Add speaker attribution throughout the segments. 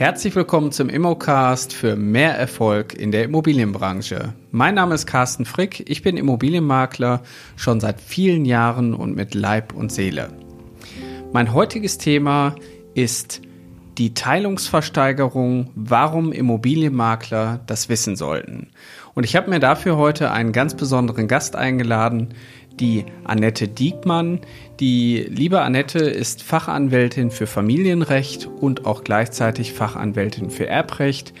Speaker 1: Herzlich willkommen zum Immocast für mehr Erfolg in der Immobilienbranche. Mein Name ist Carsten Frick, ich bin Immobilienmakler schon seit vielen Jahren und mit Leib und Seele. Mein heutiges Thema ist die Teilungsversteigerung, warum Immobilienmakler das wissen sollten. Und ich habe mir dafür heute einen ganz besonderen Gast eingeladen, die Annette Diekmann. Die liebe Annette ist Fachanwältin für Familienrecht und auch gleichzeitig Fachanwältin für Erbrecht.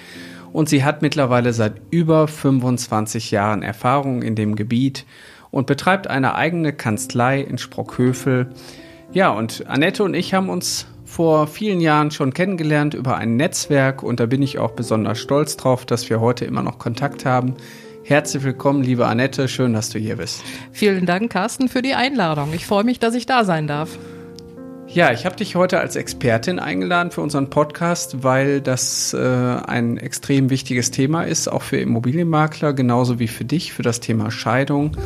Speaker 1: Und sie hat mittlerweile seit über 25 Jahren Erfahrung in dem Gebiet und betreibt eine eigene Kanzlei in Sprockhövel. Ja, und Annette und ich haben uns vor vielen Jahren schon kennengelernt über ein Netzwerk und da bin ich auch besonders stolz drauf, dass wir heute immer noch Kontakt haben. Herzlich willkommen, liebe Annette. Schön, dass du hier bist.
Speaker 2: Vielen Dank, Carsten, für die Einladung. Ich freue mich, dass ich da sein darf.
Speaker 1: Ja, ich habe dich heute als Expertin eingeladen für unseren Podcast, weil das äh, ein extrem wichtiges Thema ist, auch für Immobilienmakler, genauso wie für dich, für das Thema Scheidung.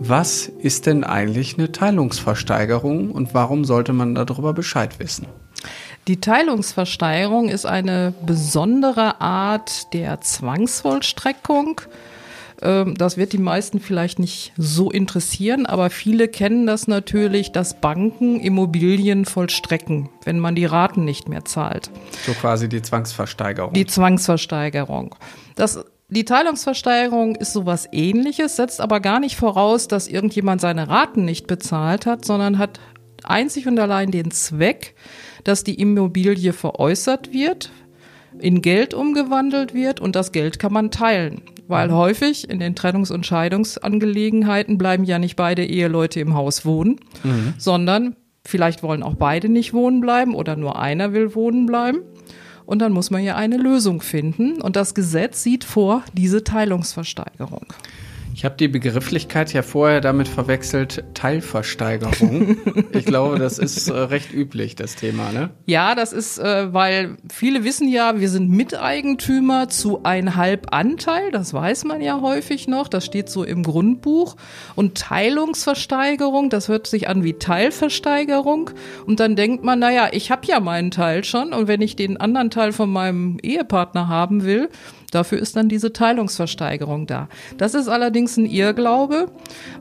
Speaker 1: Was ist denn eigentlich eine Teilungsversteigerung und warum sollte man darüber Bescheid wissen?
Speaker 2: Die Teilungsversteigerung ist eine besondere Art der Zwangsvollstreckung das wird die meisten vielleicht nicht so interessieren, aber viele kennen das natürlich, dass Banken Immobilien vollstrecken, wenn man die Raten nicht mehr zahlt.
Speaker 1: So quasi die Zwangsversteigerung.
Speaker 2: Die Zwangsversteigerung. Das die Teilungsversteigerung ist sowas ähnliches, setzt aber gar nicht voraus, dass irgendjemand seine Raten nicht bezahlt hat, sondern hat einzig und allein den Zweck, dass die Immobilie veräußert wird, in Geld umgewandelt wird und das Geld kann man teilen. Weil mhm. häufig in den Trennungs- und Scheidungsangelegenheiten bleiben ja nicht beide Eheleute im Haus wohnen, mhm. sondern vielleicht wollen auch beide nicht wohnen bleiben oder nur einer will wohnen bleiben. Und dann muss man ja eine Lösung finden. Und das Gesetz sieht vor diese Teilungsversteigerung.
Speaker 1: Ich habe die Begrifflichkeit ja vorher damit verwechselt, Teilversteigerung. ich glaube, das ist äh, recht üblich, das Thema, ne?
Speaker 2: Ja, das ist, äh, weil viele wissen ja, wir sind Miteigentümer zu ein halb Anteil, das weiß man ja häufig noch, das steht so im Grundbuch. Und Teilungsversteigerung, das hört sich an wie Teilversteigerung. Und dann denkt man, naja, ich habe ja meinen Teil schon und wenn ich den anderen Teil von meinem Ehepartner haben will, Dafür ist dann diese Teilungsversteigerung da. Das ist allerdings ein Irrglaube,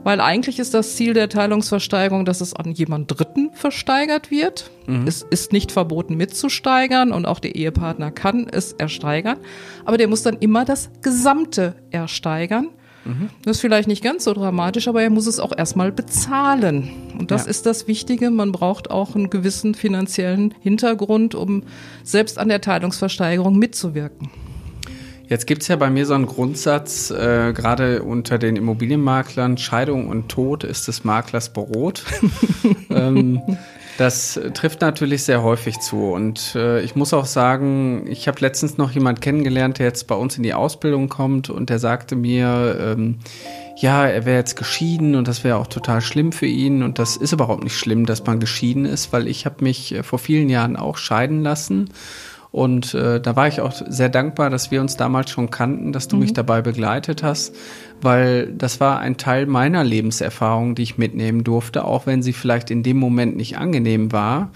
Speaker 2: weil eigentlich ist das Ziel der Teilungsversteigerung, dass es an jemand Dritten versteigert wird. Mhm. Es ist nicht verboten mitzusteigern und auch der Ehepartner kann es ersteigern, aber der muss dann immer das Gesamte ersteigern. Mhm. Das ist vielleicht nicht ganz so dramatisch, aber er muss es auch erstmal bezahlen. Und das ja. ist das Wichtige. Man braucht auch einen gewissen finanziellen Hintergrund, um selbst an der Teilungsversteigerung mitzuwirken.
Speaker 1: Jetzt gibt's ja bei mir so einen Grundsatz, äh, gerade unter den Immobilienmaklern, Scheidung und Tod ist des Maklers Brot. ähm, das trifft natürlich sehr häufig zu. Und äh, ich muss auch sagen, ich habe letztens noch jemand kennengelernt, der jetzt bei uns in die Ausbildung kommt und der sagte mir, ähm, ja, er wäre jetzt geschieden und das wäre auch total schlimm für ihn. Und das ist überhaupt nicht schlimm, dass man geschieden ist, weil ich habe mich äh, vor vielen Jahren auch scheiden lassen. Und äh, da war ich auch sehr dankbar, dass wir uns damals schon kannten, dass du mhm. mich dabei begleitet hast, weil das war ein Teil meiner Lebenserfahrung, die ich mitnehmen durfte, auch wenn sie vielleicht in dem Moment nicht angenehm war,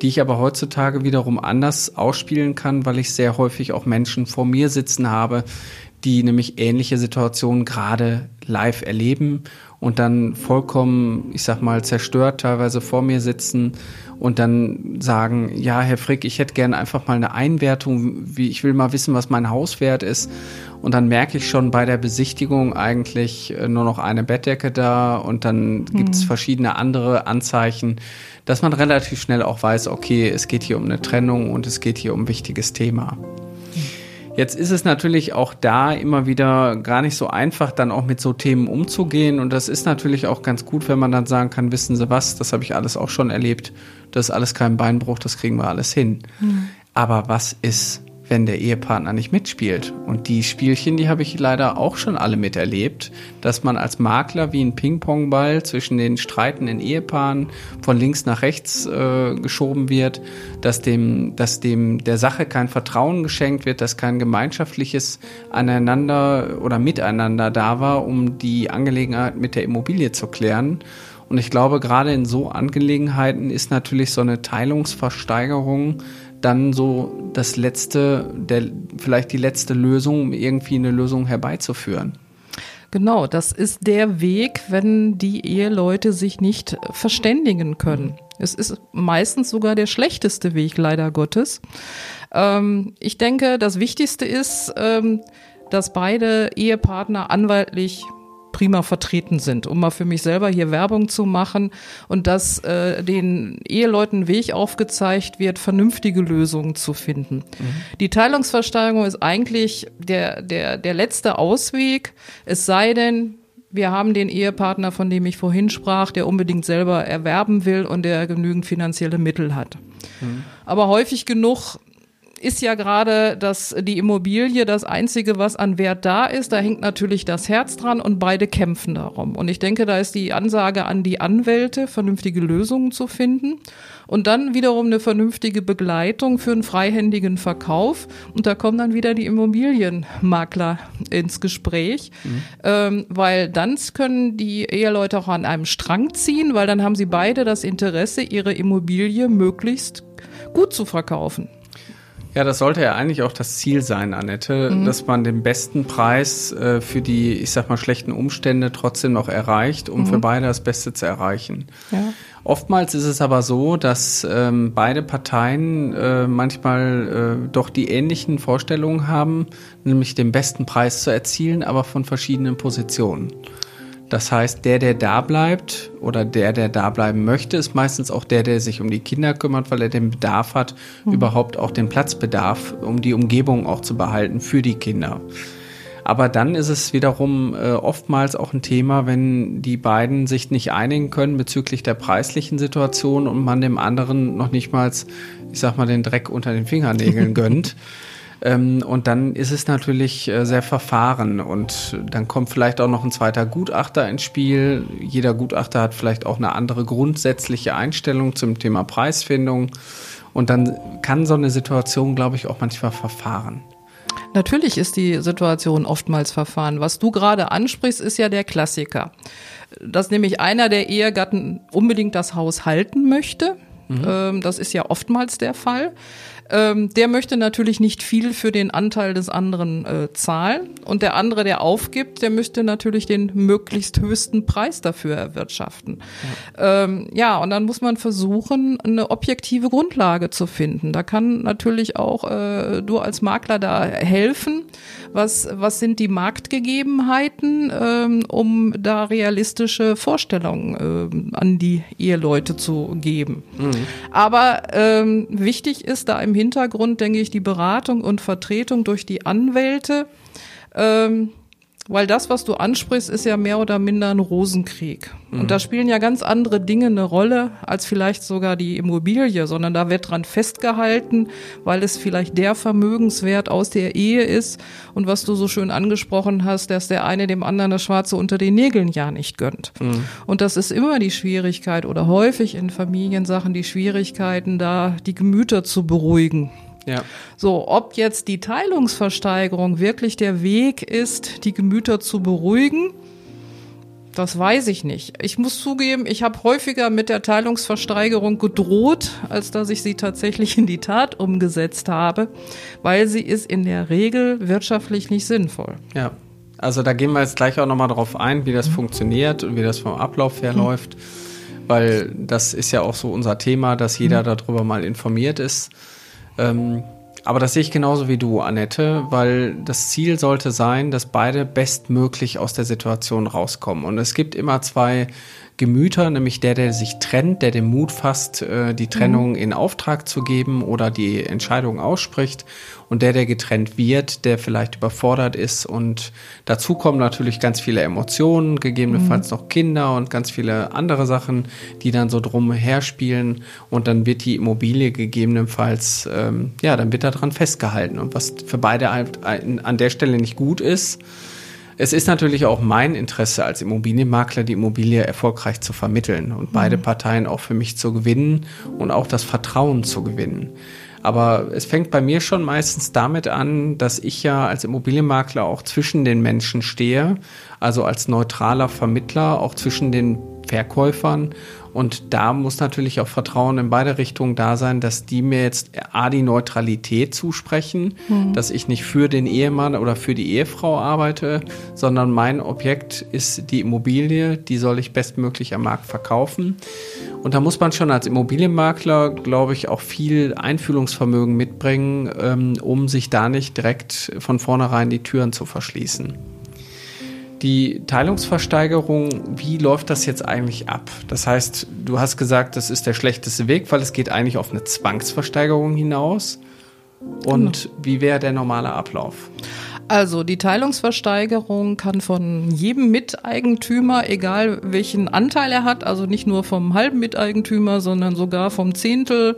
Speaker 1: die ich aber heutzutage wiederum anders ausspielen kann, weil ich sehr häufig auch Menschen vor mir sitzen habe, die nämlich ähnliche Situationen gerade live erleben und dann vollkommen, ich sag mal, zerstört teilweise vor mir sitzen und dann sagen, ja, Herr Frick, ich hätte gerne einfach mal eine Einwertung, wie ich will mal wissen, was mein Hauswert ist. Und dann merke ich schon bei der Besichtigung eigentlich äh, nur noch eine Bettdecke da und dann mhm. gibt es verschiedene andere Anzeichen, dass man relativ schnell auch weiß, okay, es geht hier um eine Trennung und es geht hier um ein wichtiges Thema. Jetzt ist es natürlich auch da immer wieder gar nicht so einfach, dann auch mit so Themen umzugehen. Und das ist natürlich auch ganz gut, wenn man dann sagen kann, wissen Sie was, das habe ich alles auch schon erlebt. Das ist alles kein Beinbruch, das kriegen wir alles hin. Mhm. Aber was ist, wenn der Ehepartner nicht mitspielt. Und die Spielchen, die habe ich leider auch schon alle miterlebt, dass man als Makler wie ein Ping-Pong-Ball zwischen den streitenden Ehepaaren von links nach rechts äh, geschoben wird, dass dem, dass dem der Sache kein Vertrauen geschenkt wird, dass kein gemeinschaftliches aneinander oder miteinander da war, um die Angelegenheit mit der Immobilie zu klären. Und ich glaube, gerade in so Angelegenheiten ist natürlich so eine Teilungsversteigerung dann so das letzte, der, vielleicht die letzte Lösung, um irgendwie eine Lösung herbeizuführen.
Speaker 2: Genau, das ist der Weg, wenn die Eheleute sich nicht verständigen können. Es ist meistens sogar der schlechteste Weg, leider Gottes. Ähm, ich denke, das Wichtigste ist, ähm, dass beide Ehepartner anwaltlich prima vertreten sind, um mal für mich selber hier Werbung zu machen und dass äh, den Eheleuten Weg aufgezeigt wird, vernünftige Lösungen zu finden. Mhm. Die Teilungsversteigerung ist eigentlich der, der, der letzte Ausweg, es sei denn, wir haben den Ehepartner, von dem ich vorhin sprach, der unbedingt selber erwerben will und der genügend finanzielle Mittel hat. Mhm. Aber häufig genug ist ja gerade dass die Immobilie das einzige, was an Wert da ist. Da hängt natürlich das Herz dran und beide kämpfen darum. Und ich denke, da ist die Ansage an die Anwälte, vernünftige Lösungen zu finden und dann wiederum eine vernünftige Begleitung für einen freihändigen Verkauf. Und da kommen dann wieder die Immobilienmakler ins Gespräch, mhm. ähm, weil dann können die Eheleute auch an einem Strang ziehen, weil dann haben sie beide das Interesse, ihre Immobilie möglichst gut zu verkaufen.
Speaker 1: Ja, das sollte ja eigentlich auch das Ziel sein, Annette, mhm. dass man den besten Preis äh, für die, ich sag mal, schlechten Umstände trotzdem noch erreicht, um mhm. für beide das Beste zu erreichen. Ja. Oftmals ist es aber so, dass ähm, beide Parteien äh, manchmal äh, doch die ähnlichen Vorstellungen haben, nämlich den besten Preis zu erzielen, aber von verschiedenen Positionen. Das heißt, der, der da bleibt oder der, der da bleiben möchte, ist meistens auch der, der sich um die Kinder kümmert, weil er den Bedarf hat, mhm. überhaupt auch den Platzbedarf, um die Umgebung auch zu behalten für die Kinder. Aber dann ist es wiederum äh, oftmals auch ein Thema, wenn die beiden sich nicht einigen können bezüglich der preislichen Situation und man dem anderen noch nicht mal, ich sag mal, den Dreck unter den Fingernägeln gönnt. Ähm, und dann ist es natürlich äh, sehr verfahren und dann kommt vielleicht auch noch ein zweiter Gutachter ins Spiel. Jeder Gutachter hat vielleicht auch eine andere grundsätzliche Einstellung zum Thema Preisfindung. Und dann kann so eine Situation, glaube ich, auch manchmal verfahren.
Speaker 2: Natürlich ist die Situation oftmals verfahren. Was du gerade ansprichst, ist ja der Klassiker. Dass nämlich einer der Ehegatten unbedingt das Haus halten möchte. Mhm. Ähm, das ist ja oftmals der Fall. Ähm, der möchte natürlich nicht viel für den Anteil des anderen äh, zahlen. Und der andere, der aufgibt, der müsste natürlich den möglichst höchsten Preis dafür erwirtschaften. Ja, ähm, ja und dann muss man versuchen, eine objektive Grundlage zu finden. Da kann natürlich auch äh, du als Makler da helfen. Was, was sind die Marktgegebenheiten, ähm, um da realistische Vorstellungen ähm, an die Eheleute zu geben? Mhm. Aber ähm, wichtig ist da im Hintergrund, denke ich, die Beratung und Vertretung durch die Anwälte. Ähm, weil das, was du ansprichst, ist ja mehr oder minder ein Rosenkrieg. Mhm. Und da spielen ja ganz andere Dinge eine Rolle als vielleicht sogar die Immobilie, sondern da wird dran festgehalten, weil es vielleicht der Vermögenswert aus der Ehe ist. Und was du so schön angesprochen hast, dass der eine dem anderen das Schwarze unter den Nägeln ja nicht gönnt. Mhm. Und das ist immer die Schwierigkeit oder häufig in Familiensachen die Schwierigkeiten, da die Gemüter zu beruhigen. Ja. So, ob jetzt die Teilungsversteigerung wirklich der Weg ist, die Gemüter zu beruhigen, das weiß ich nicht. Ich muss zugeben, ich habe häufiger mit der Teilungsversteigerung gedroht, als dass ich sie tatsächlich in die Tat umgesetzt habe, weil sie ist in der Regel wirtschaftlich nicht sinnvoll.
Speaker 1: Ja. Also da gehen wir jetzt gleich auch nochmal drauf ein, wie das mhm. funktioniert und wie das vom Ablauf her mhm. läuft, weil das ist ja auch so unser Thema, dass jeder mhm. darüber mal informiert ist. Ähm, aber das sehe ich genauso wie du, Annette, weil das Ziel sollte sein, dass beide bestmöglich aus der Situation rauskommen. Und es gibt immer zwei Gemüter, nämlich der, der sich trennt, der den Mut fasst, äh, die Trennung mhm. in Auftrag zu geben oder die Entscheidung ausspricht und der, der getrennt wird, der vielleicht überfordert ist und dazu kommen natürlich ganz viele Emotionen, gegebenenfalls mhm. noch Kinder und ganz viele andere Sachen, die dann so drumher spielen und dann wird die Immobilie gegebenenfalls, ähm, ja, dann wird daran festgehalten und was für beide halt an der Stelle nicht gut ist, es ist natürlich auch mein Interesse als Immobilienmakler, die Immobilie erfolgreich zu vermitteln und beide mhm. Parteien auch für mich zu gewinnen und auch das Vertrauen zu gewinnen. Aber es fängt bei mir schon meistens damit an, dass ich ja als Immobilienmakler auch zwischen den Menschen stehe, also als neutraler Vermittler, auch zwischen den Verkäufern. Und da muss natürlich auch Vertrauen in beide Richtungen da sein, dass die mir jetzt A, die Neutralität zusprechen, mhm. dass ich nicht für den Ehemann oder für die Ehefrau arbeite, sondern mein Objekt ist die Immobilie, die soll ich bestmöglich am Markt verkaufen. Und da muss man schon als Immobilienmakler, glaube ich, auch viel Einfühlungsvermögen mitbringen, ähm, um sich da nicht direkt von vornherein die Türen zu verschließen. Die Teilungsversteigerung, wie läuft das jetzt eigentlich ab? Das heißt, du hast gesagt, das ist der schlechteste Weg, weil es geht eigentlich auf eine Zwangsversteigerung hinaus. Und genau. wie wäre der normale Ablauf?
Speaker 2: Also die Teilungsversteigerung kann von jedem Miteigentümer, egal welchen Anteil er hat, also nicht nur vom halben Miteigentümer, sondern sogar vom Zehntel,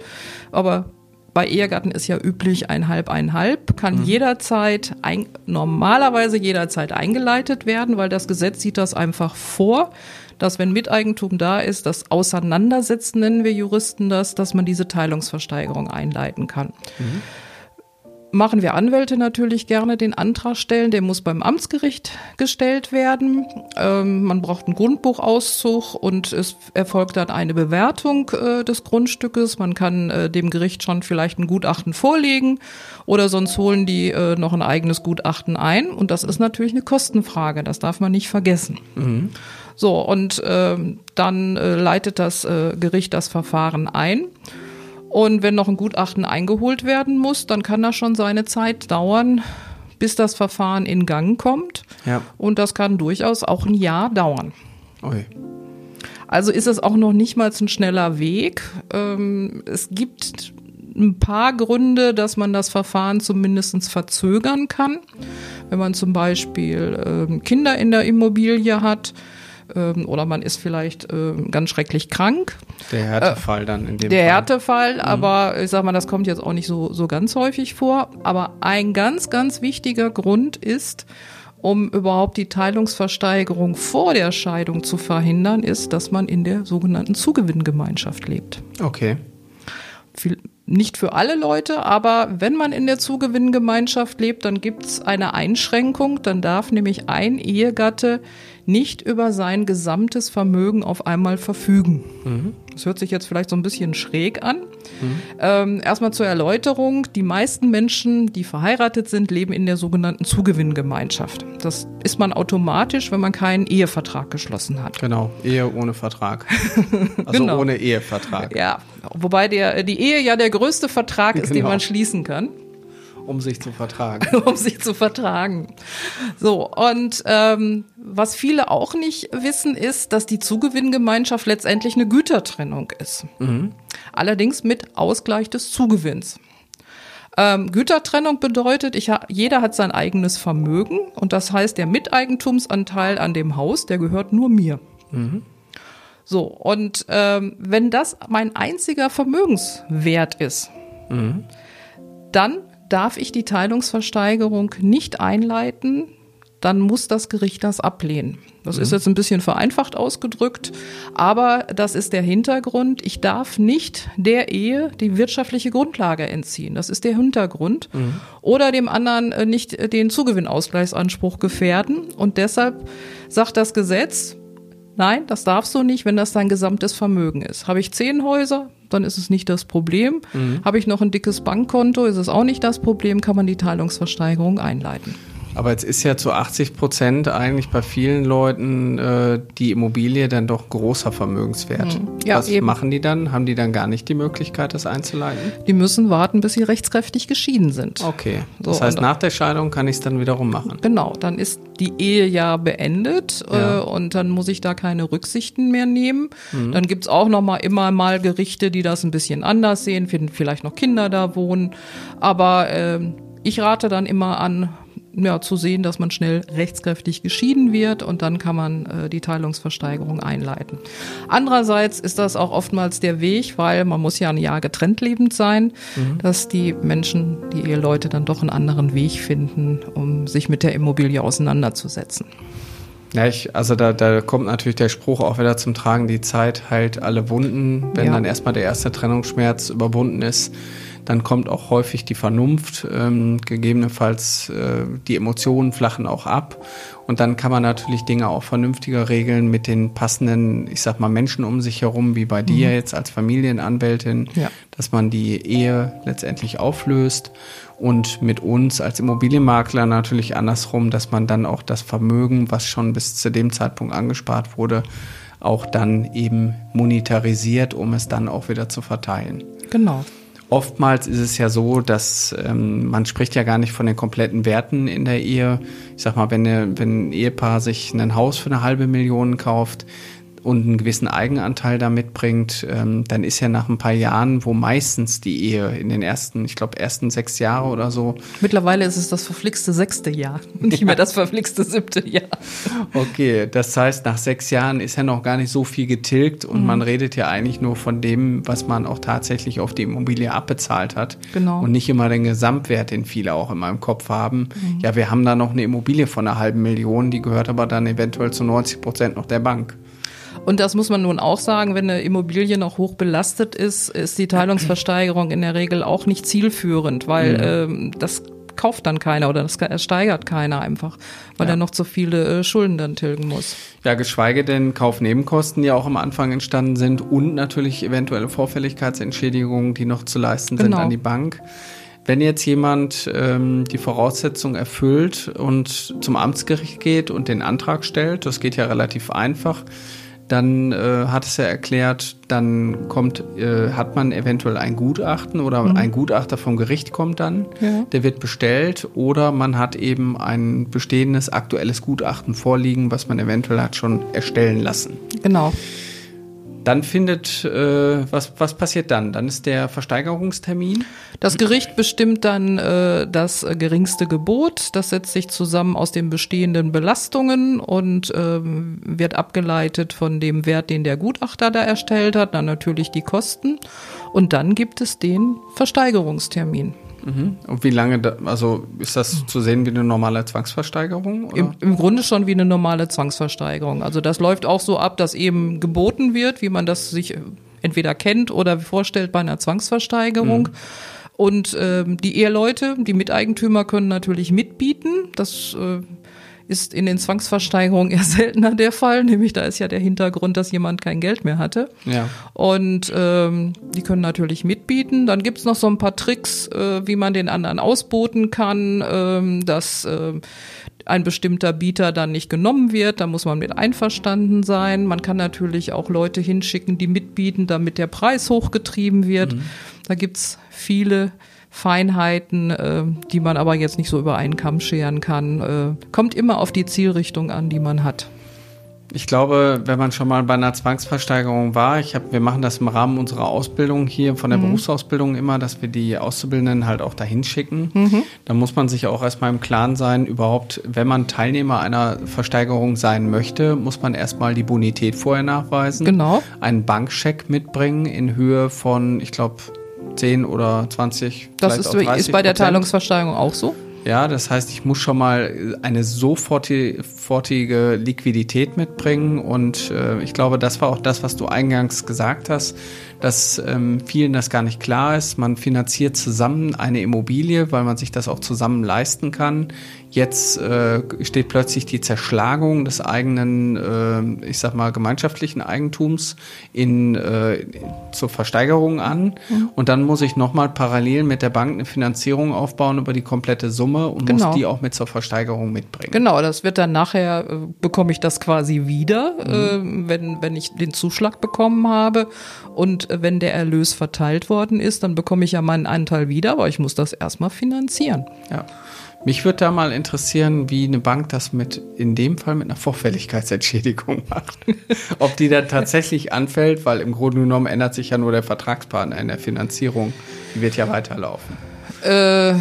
Speaker 2: aber bei Ehegatten ist ja üblich ein halb, ein halb, kann mhm. jederzeit, ein, normalerweise jederzeit eingeleitet werden, weil das Gesetz sieht das einfach vor, dass wenn Miteigentum da ist, das Auseinandersetzen nennen wir Juristen das, dass man diese Teilungsversteigerung einleiten kann. Mhm machen wir Anwälte natürlich gerne den Antrag stellen. Der muss beim Amtsgericht gestellt werden. Ähm, man braucht einen Grundbuchauszug und es erfolgt dann eine Bewertung äh, des Grundstückes. Man kann äh, dem Gericht schon vielleicht ein Gutachten vorlegen oder sonst holen die äh, noch ein eigenes Gutachten ein. Und das ist natürlich eine Kostenfrage. Das darf man nicht vergessen. Mhm. So, und ähm, dann äh, leitet das äh, Gericht das Verfahren ein. Und wenn noch ein Gutachten eingeholt werden muss, dann kann das schon seine Zeit dauern, bis das Verfahren in Gang kommt. Ja. Und das kann durchaus auch ein Jahr dauern. Ui. Also ist es auch noch nicht mal ein schneller Weg. Ähm, es gibt ein paar Gründe, dass man das Verfahren zumindest verzögern kann. Wenn man zum Beispiel ähm, Kinder in der Immobilie hat, ähm, oder man ist vielleicht ähm, ganz schrecklich krank.
Speaker 1: Der Härtefall dann in dem
Speaker 2: Der Fall. Härtefall, mhm. aber ich sag mal, das kommt jetzt auch nicht so, so ganz häufig vor. Aber ein ganz, ganz wichtiger Grund ist, um überhaupt die Teilungsversteigerung vor der Scheidung zu verhindern, ist, dass man in der sogenannten Zugewinngemeinschaft lebt.
Speaker 1: Okay.
Speaker 2: Viel, nicht für alle Leute, aber wenn man in der Zugewinngemeinschaft lebt, dann gibt es eine Einschränkung. Dann darf nämlich ein Ehegatte nicht über sein gesamtes Vermögen auf einmal verfügen. Mhm. Das hört sich jetzt vielleicht so ein bisschen schräg an. Mhm. Ähm, erstmal zur Erläuterung. Die meisten Menschen, die verheiratet sind, leben in der sogenannten Zugewinngemeinschaft. Das ist man automatisch, wenn man keinen Ehevertrag geschlossen hat.
Speaker 1: Genau, Ehe ohne Vertrag. Also genau. ohne Ehevertrag.
Speaker 2: Ja, wobei der, die Ehe ja der größte Vertrag ist, genau. den man schließen kann.
Speaker 1: Um sich zu vertragen.
Speaker 2: um sich zu vertragen. So, und ähm, was viele auch nicht wissen, ist, dass die Zugewinngemeinschaft letztendlich eine Gütertrennung ist. Mhm. Allerdings mit Ausgleich des Zugewinns. Ähm, Gütertrennung bedeutet, ich jeder hat sein eigenes Vermögen und das heißt, der Miteigentumsanteil an dem Haus, der gehört nur mir. Mhm. So, und ähm, wenn das mein einziger Vermögenswert ist, mhm. dann darf ich die Teilungsversteigerung nicht einleiten, dann muss das Gericht das ablehnen. Das mhm. ist jetzt ein bisschen vereinfacht ausgedrückt, aber das ist der Hintergrund. Ich darf nicht der Ehe die wirtschaftliche Grundlage entziehen. Das ist der Hintergrund. Mhm. Oder dem anderen äh, nicht den Zugewinnausgleichsanspruch gefährden. Und deshalb sagt das Gesetz, nein, das darfst du nicht, wenn das dein gesamtes Vermögen ist. Habe ich zehn Häuser, dann ist es nicht das Problem. Mhm. Habe ich noch ein dickes Bankkonto, ist es auch nicht das Problem, kann man die Teilungsversteigerung einleiten.
Speaker 1: Aber jetzt ist ja zu 80 Prozent eigentlich bei vielen Leuten äh, die Immobilie dann doch großer Vermögenswert. Mhm. Ja, Was eben. machen die dann? Haben die dann gar nicht die Möglichkeit, das einzuleiten?
Speaker 2: Die müssen warten, bis sie rechtskräftig geschieden sind.
Speaker 1: Okay. Das so, heißt, nach der Scheidung kann ich es dann wiederum machen.
Speaker 2: Genau, dann ist die Ehe ja beendet ja. Äh, und dann muss ich da keine Rücksichten mehr nehmen. Mhm. Dann gibt's auch noch mal immer mal Gerichte, die das ein bisschen anders sehen, finden vielleicht noch Kinder da wohnen. Aber äh, ich rate dann immer an, ja, zu sehen, dass man schnell rechtskräftig geschieden wird und dann kann man äh, die Teilungsversteigerung einleiten. Andererseits ist das auch oftmals der Weg, weil man muss ja ein Jahr getrennt lebend sein, mhm. dass die Menschen, die Eheleute dann doch einen anderen Weg finden, um sich mit der Immobilie auseinanderzusetzen.
Speaker 1: Ja, ich, also da, da kommt natürlich der Spruch auch wieder zum Tragen, die Zeit heilt alle Wunden. Wenn ja. dann erstmal der erste Trennungsschmerz überwunden ist, dann kommt auch häufig die Vernunft, ähm, gegebenenfalls äh, die Emotionen flachen auch ab. Und dann kann man natürlich Dinge auch vernünftiger regeln mit den passenden, ich sag mal, Menschen um sich herum, wie bei mhm. dir jetzt als Familienanwältin, ja. dass man die Ehe letztendlich auflöst und mit uns als Immobilienmakler natürlich andersrum, dass man dann auch das Vermögen, was schon bis zu dem Zeitpunkt angespart wurde, auch dann eben monetarisiert, um es dann auch wieder zu verteilen.
Speaker 2: Genau.
Speaker 1: Oftmals ist es ja so, dass ähm, man spricht ja gar nicht von den kompletten Werten in der Ehe. Ich sag mal, wenn, eine, wenn ein Ehepaar sich ein Haus für eine halbe Million kauft, und einen gewissen Eigenanteil da mitbringt, ähm, dann ist ja nach ein paar Jahren, wo meistens die Ehe in den ersten, ich glaube, ersten sechs Jahre oder so.
Speaker 2: Mittlerweile ist es das verflixte sechste Jahr, nicht mehr das verflixte siebte Jahr.
Speaker 1: Okay, das heißt, nach sechs Jahren ist ja noch gar nicht so viel getilgt und mhm. man redet ja eigentlich nur von dem, was man auch tatsächlich auf die Immobilie abbezahlt hat.
Speaker 2: Genau.
Speaker 1: Und nicht immer den Gesamtwert, den viele auch in meinem Kopf haben. Mhm. Ja, wir haben da noch eine Immobilie von einer halben Million, die gehört aber dann eventuell zu 90 Prozent noch der Bank.
Speaker 2: Und das muss man nun auch sagen, wenn eine Immobilie noch hoch belastet ist, ist die Teilungsversteigerung in der Regel auch nicht zielführend, weil mhm. ähm, das kauft dann keiner oder das steigert keiner einfach, weil ja. er noch zu viele äh, Schulden dann tilgen muss.
Speaker 1: Ja, geschweige denn Kaufnebenkosten, die auch am Anfang entstanden sind und natürlich eventuelle Vorfälligkeitsentschädigungen, die noch zu leisten genau. sind an die Bank. Wenn jetzt jemand ähm, die Voraussetzung erfüllt und zum Amtsgericht geht und den Antrag stellt, das geht ja relativ einfach, dann äh, hat es ja erklärt, dann kommt, äh, hat man eventuell ein Gutachten oder mhm. ein Gutachter vom Gericht kommt dann, ja. der wird bestellt oder man hat eben ein bestehendes aktuelles Gutachten vorliegen, was man eventuell hat schon erstellen lassen.
Speaker 2: Genau.
Speaker 1: Dann findet, äh, was, was passiert dann? Dann ist der Versteigerungstermin.
Speaker 2: Das Gericht bestimmt dann äh, das geringste Gebot. Das setzt sich zusammen aus den bestehenden Belastungen und ähm, wird abgeleitet von dem Wert, den der Gutachter da erstellt hat, dann natürlich die Kosten. Und dann gibt es den Versteigerungstermin.
Speaker 1: Mhm. Und wie lange, da, also ist das zu sehen wie eine normale Zwangsversteigerung?
Speaker 2: Im, Im, Grunde schon wie eine normale Zwangsversteigerung. Also das läuft auch so ab, dass eben geboten wird, wie man das sich entweder kennt oder vorstellt bei einer Zwangsversteigerung. Mhm. Und ähm, die Eheleute, die Miteigentümer können natürlich mitbieten. Das äh, ist in den Zwangsversteigerungen eher seltener der Fall, nämlich da ist ja der Hintergrund, dass jemand kein Geld mehr hatte.
Speaker 1: Ja.
Speaker 2: Und ähm, die können natürlich mitbieten. Dann gibt's noch so ein paar Tricks, äh, wie man den anderen ausboten kann, ähm, dass äh, ein bestimmter Bieter dann nicht genommen wird, da muss man mit einverstanden sein. Man kann natürlich auch Leute hinschicken, die mitbieten, damit der Preis hochgetrieben wird. Mhm. Da gibt's viele Feinheiten, äh, die man aber jetzt nicht so über einen Kamm scheren kann. Äh, kommt immer auf die Zielrichtung an, die man hat.
Speaker 1: Ich glaube, wenn man schon mal bei einer Zwangsversteigerung war, ich hab, wir machen das im Rahmen unserer Ausbildung hier von der mhm. Berufsausbildung immer, dass wir die Auszubildenden halt auch dahin schicken. Mhm. Da muss man sich auch erstmal im Klaren sein, überhaupt, wenn man Teilnehmer einer Versteigerung sein möchte, muss man erstmal die Bonität vorher nachweisen.
Speaker 2: Genau.
Speaker 1: Einen Bankscheck mitbringen in Höhe von, ich glaube, 10 oder 20.
Speaker 2: Das ist, ist bei der Teilungsversteigerung auch so?
Speaker 1: Ja, das heißt, ich muss schon mal eine sofortige Liquidität mitbringen und äh, ich glaube, das war auch das, was du eingangs gesagt hast, dass ähm, vielen das gar nicht klar ist. Man finanziert zusammen eine Immobilie, weil man sich das auch zusammen leisten kann. Jetzt äh, steht plötzlich die Zerschlagung des eigenen, äh, ich sag mal, gemeinschaftlichen Eigentums in, äh, zur Versteigerung an. Mhm. Und dann muss ich nochmal parallel mit der Bank eine Finanzierung aufbauen über die komplette Summe und genau. muss die auch mit zur Versteigerung mitbringen.
Speaker 2: Genau, das wird dann nachher, äh, bekomme ich das quasi wieder, mhm. äh, wenn, wenn ich den Zuschlag bekommen habe. Und äh, wenn der Erlös verteilt worden ist, dann bekomme ich ja meinen Anteil wieder, aber ich muss das erstmal finanzieren.
Speaker 1: Ja. Mich würde da mal interessieren, wie eine Bank das mit, in dem Fall mit einer Vorfälligkeitsentschädigung macht. Ob die da tatsächlich anfällt, weil im Grunde genommen ändert sich ja nur der Vertragspartner in der Finanzierung. Die wird ja weiterlaufen.
Speaker 2: Äh,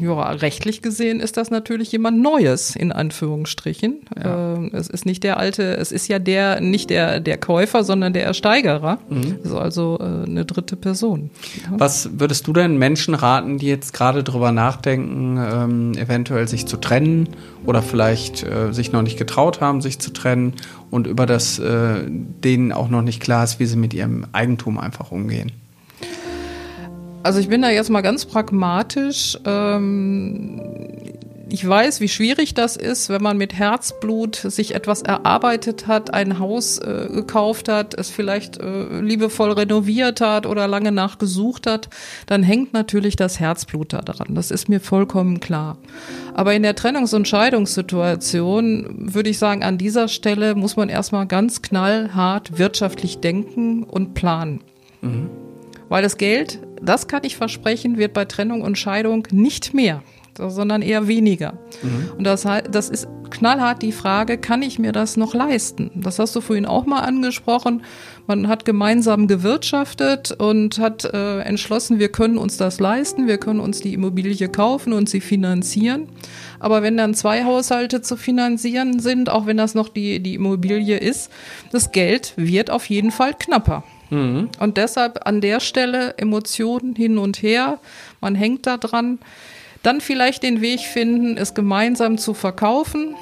Speaker 2: ja, rechtlich gesehen ist das natürlich jemand Neues, in Anführungsstrichen. Ja. Äh, es ist nicht der alte, es ist ja der, nicht der, der Käufer, sondern der Ersteigerer. Mhm. ist also äh, eine dritte Person.
Speaker 1: Ja. Was würdest du denn Menschen raten, die jetzt gerade drüber nachdenken, ähm, eventuell sich zu trennen oder vielleicht äh, sich noch nicht getraut haben, sich zu trennen und über das äh, denen auch noch nicht klar ist, wie sie mit ihrem Eigentum einfach umgehen?
Speaker 2: Also ich bin da jetzt mal ganz pragmatisch. Ähm, ich weiß, wie schwierig das ist, wenn man mit Herzblut sich etwas erarbeitet hat, ein Haus äh, gekauft hat, es vielleicht äh, liebevoll renoviert hat oder lange nachgesucht hat, dann hängt natürlich das Herzblut da dran. Das ist mir vollkommen klar. Aber in der Trennungs- und Scheidungssituation würde ich sagen, an dieser Stelle muss man erstmal ganz knallhart wirtschaftlich denken und planen. Mhm. Weil das Geld, das kann ich versprechen, wird bei Trennung und Scheidung nicht mehr sondern eher weniger. Mhm. Und das, das ist knallhart die Frage, kann ich mir das noch leisten? Das hast du vorhin auch mal angesprochen. Man hat gemeinsam gewirtschaftet und hat äh, entschlossen, wir können uns das leisten, wir können uns die Immobilie kaufen und sie finanzieren. Aber wenn dann zwei Haushalte zu finanzieren sind, auch wenn das noch die, die Immobilie ist, das Geld wird auf jeden Fall knapper. Mhm. Und deshalb an der Stelle Emotionen hin und her, man hängt da dran. Dann vielleicht den Weg finden, es gemeinsam zu verkaufen.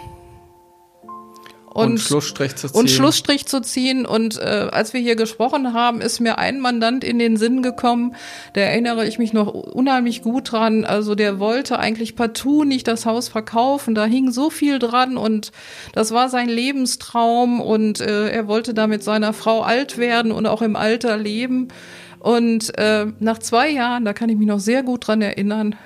Speaker 1: Und, und Schlussstrich zu ziehen.
Speaker 2: Und Schlussstrich zu ziehen. Und äh, als wir hier gesprochen haben, ist mir ein Mandant in den Sinn gekommen, da erinnere ich mich noch unheimlich gut dran. Also der wollte eigentlich partout nicht das Haus verkaufen. Da hing so viel dran und das war sein Lebenstraum und äh, er wollte da mit seiner Frau alt werden und auch im Alter leben. Und äh, nach zwei Jahren, da kann ich mich noch sehr gut dran erinnern,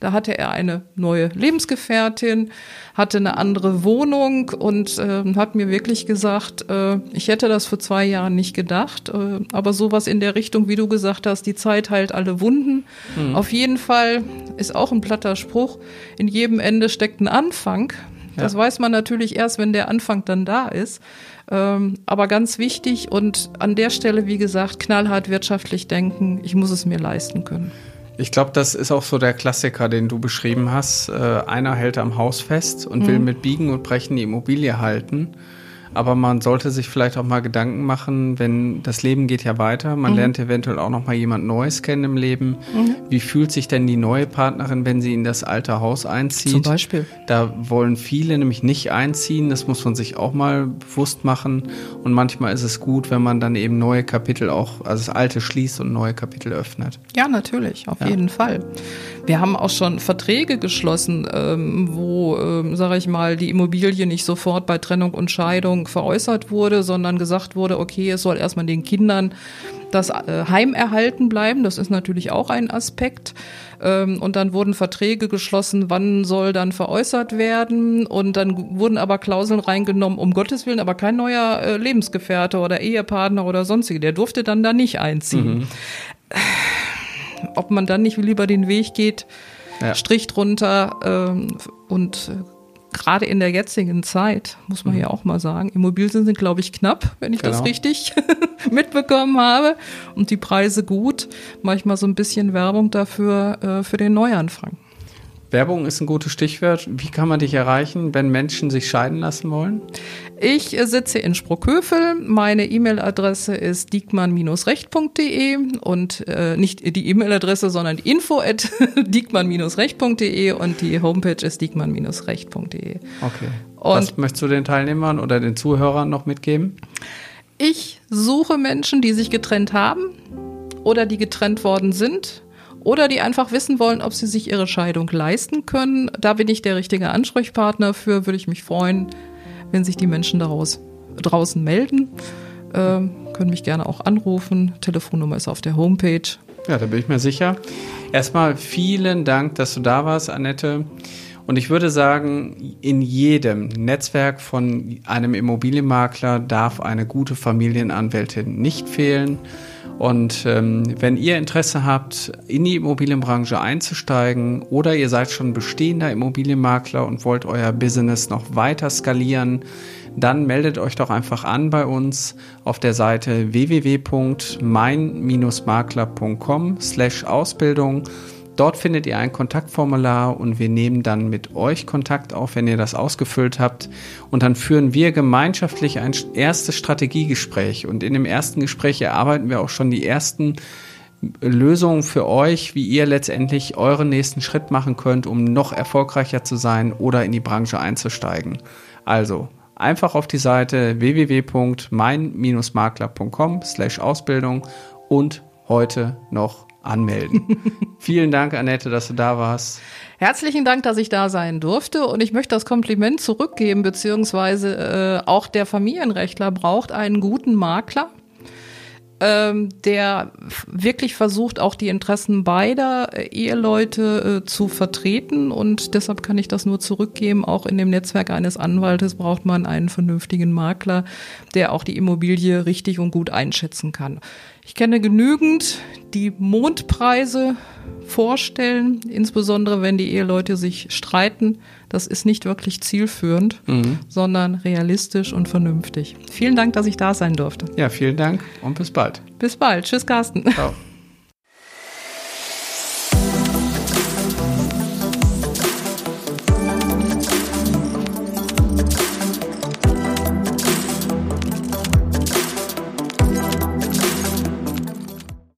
Speaker 2: da hatte er eine neue Lebensgefährtin, hatte eine andere Wohnung und äh, hat mir wirklich gesagt, äh, ich hätte das vor zwei Jahren nicht gedacht, äh, aber sowas in der Richtung, wie du gesagt hast, die Zeit heilt alle Wunden. Mhm. Auf jeden Fall ist auch ein platter Spruch, in jedem Ende steckt ein Anfang. Ja. Das weiß man natürlich erst, wenn der Anfang dann da ist. Ähm, aber ganz wichtig und an der Stelle, wie gesagt, knallhart wirtschaftlich denken, ich muss es mir leisten können.
Speaker 1: Ich glaube, das ist auch so der Klassiker, den du beschrieben hast. Äh, einer hält am Haus fest und mhm. will mit Biegen und Brechen die Immobilie halten. Aber man sollte sich vielleicht auch mal Gedanken machen, wenn das Leben geht ja weiter, man mhm. lernt eventuell auch noch mal jemand Neues kennen im Leben. Mhm. Wie fühlt sich denn die neue Partnerin, wenn sie in das alte Haus einzieht?
Speaker 2: Zum Beispiel.
Speaker 1: Da wollen viele nämlich nicht einziehen. Das muss man sich auch mal bewusst machen. Und manchmal ist es gut, wenn man dann eben neue Kapitel auch, also das alte schließt und neue Kapitel öffnet.
Speaker 2: Ja, natürlich, auf ja. jeden Fall. Wir haben auch schon Verträge geschlossen, ähm, wo, ähm, sage ich mal, die Immobilie nicht sofort bei Trennung und Scheidung veräußert wurde, sondern gesagt wurde, okay, es soll erstmal den Kindern das äh, Heim erhalten bleiben. Das ist natürlich auch ein Aspekt. Ähm, und dann wurden Verträge geschlossen, wann soll dann veräußert werden. Und dann wurden aber Klauseln reingenommen, um Gottes Willen, aber kein neuer äh, Lebensgefährte oder Ehepartner oder sonstige. Der durfte dann da nicht einziehen. Mhm ob man dann nicht lieber den Weg geht, ja. Strich drunter ähm, und gerade in der jetzigen Zeit, muss man mhm. ja auch mal sagen, Immobilien sind, glaube ich, knapp, wenn ich genau. das richtig mitbekommen habe. Und die Preise gut. Manchmal so ein bisschen Werbung dafür äh, für den Neuanfang.
Speaker 1: Werbung ist ein gutes Stichwort. Wie kann man dich erreichen, wenn Menschen sich scheiden lassen wollen?
Speaker 2: Ich sitze in Sprockhövel. Meine E-Mail-Adresse ist diekmann-recht.de und äh, nicht die E-Mail-Adresse, sondern die info at diekmann-recht.de und die Homepage ist diekmann-recht.de.
Speaker 1: Okay. Und Was möchtest du den Teilnehmern oder den Zuhörern noch mitgeben?
Speaker 2: Ich suche Menschen, die sich getrennt haben oder die getrennt worden sind oder die einfach wissen wollen, ob sie sich ihre Scheidung leisten können. Da bin ich der richtige Ansprechpartner für, würde ich mich freuen, wenn sich die Menschen daraus draußen melden. Äh, können mich gerne auch anrufen. Telefonnummer ist auf der Homepage.
Speaker 1: Ja, da bin ich mir sicher. Erstmal vielen Dank, dass du da warst, Annette. Und ich würde sagen, in jedem Netzwerk von einem Immobilienmakler darf eine gute Familienanwältin nicht fehlen. Und ähm, wenn ihr Interesse habt, in die Immobilienbranche einzusteigen oder ihr seid schon bestehender Immobilienmakler und wollt euer Business noch weiter skalieren, dann meldet euch doch einfach an bei uns auf der Seite www.mein-makler.com slash Ausbildung. Dort findet ihr ein Kontaktformular und wir nehmen dann mit euch Kontakt auf, wenn ihr das ausgefüllt habt. Und dann führen wir gemeinschaftlich ein erstes Strategiegespräch. Und in dem ersten Gespräch erarbeiten wir auch schon die ersten Lösungen für euch, wie ihr letztendlich euren nächsten Schritt machen könnt, um noch erfolgreicher zu sein oder in die Branche einzusteigen. Also einfach auf die Seite www.mein-makler.com slash Ausbildung und heute noch anmelden. Vielen Dank, Annette, dass du da warst.
Speaker 2: Herzlichen Dank, dass ich da sein durfte und ich möchte das Kompliment zurückgeben, beziehungsweise äh, auch der Familienrechtler braucht einen guten Makler, ähm, der wirklich versucht, auch die Interessen beider äh, Eheleute äh, zu vertreten. Und deshalb kann ich das nur zurückgeben. Auch in dem Netzwerk eines Anwaltes braucht man einen vernünftigen Makler, der auch die Immobilie richtig und gut einschätzen kann. Ich kenne genügend, die Mondpreise vorstellen, insbesondere wenn die Eheleute sich streiten. Das ist nicht wirklich zielführend, mhm. sondern realistisch und vernünftig. Vielen Dank, dass ich da sein durfte.
Speaker 1: Ja, vielen Dank und bis bald.
Speaker 2: Bis bald. Tschüss, Carsten. Ciao.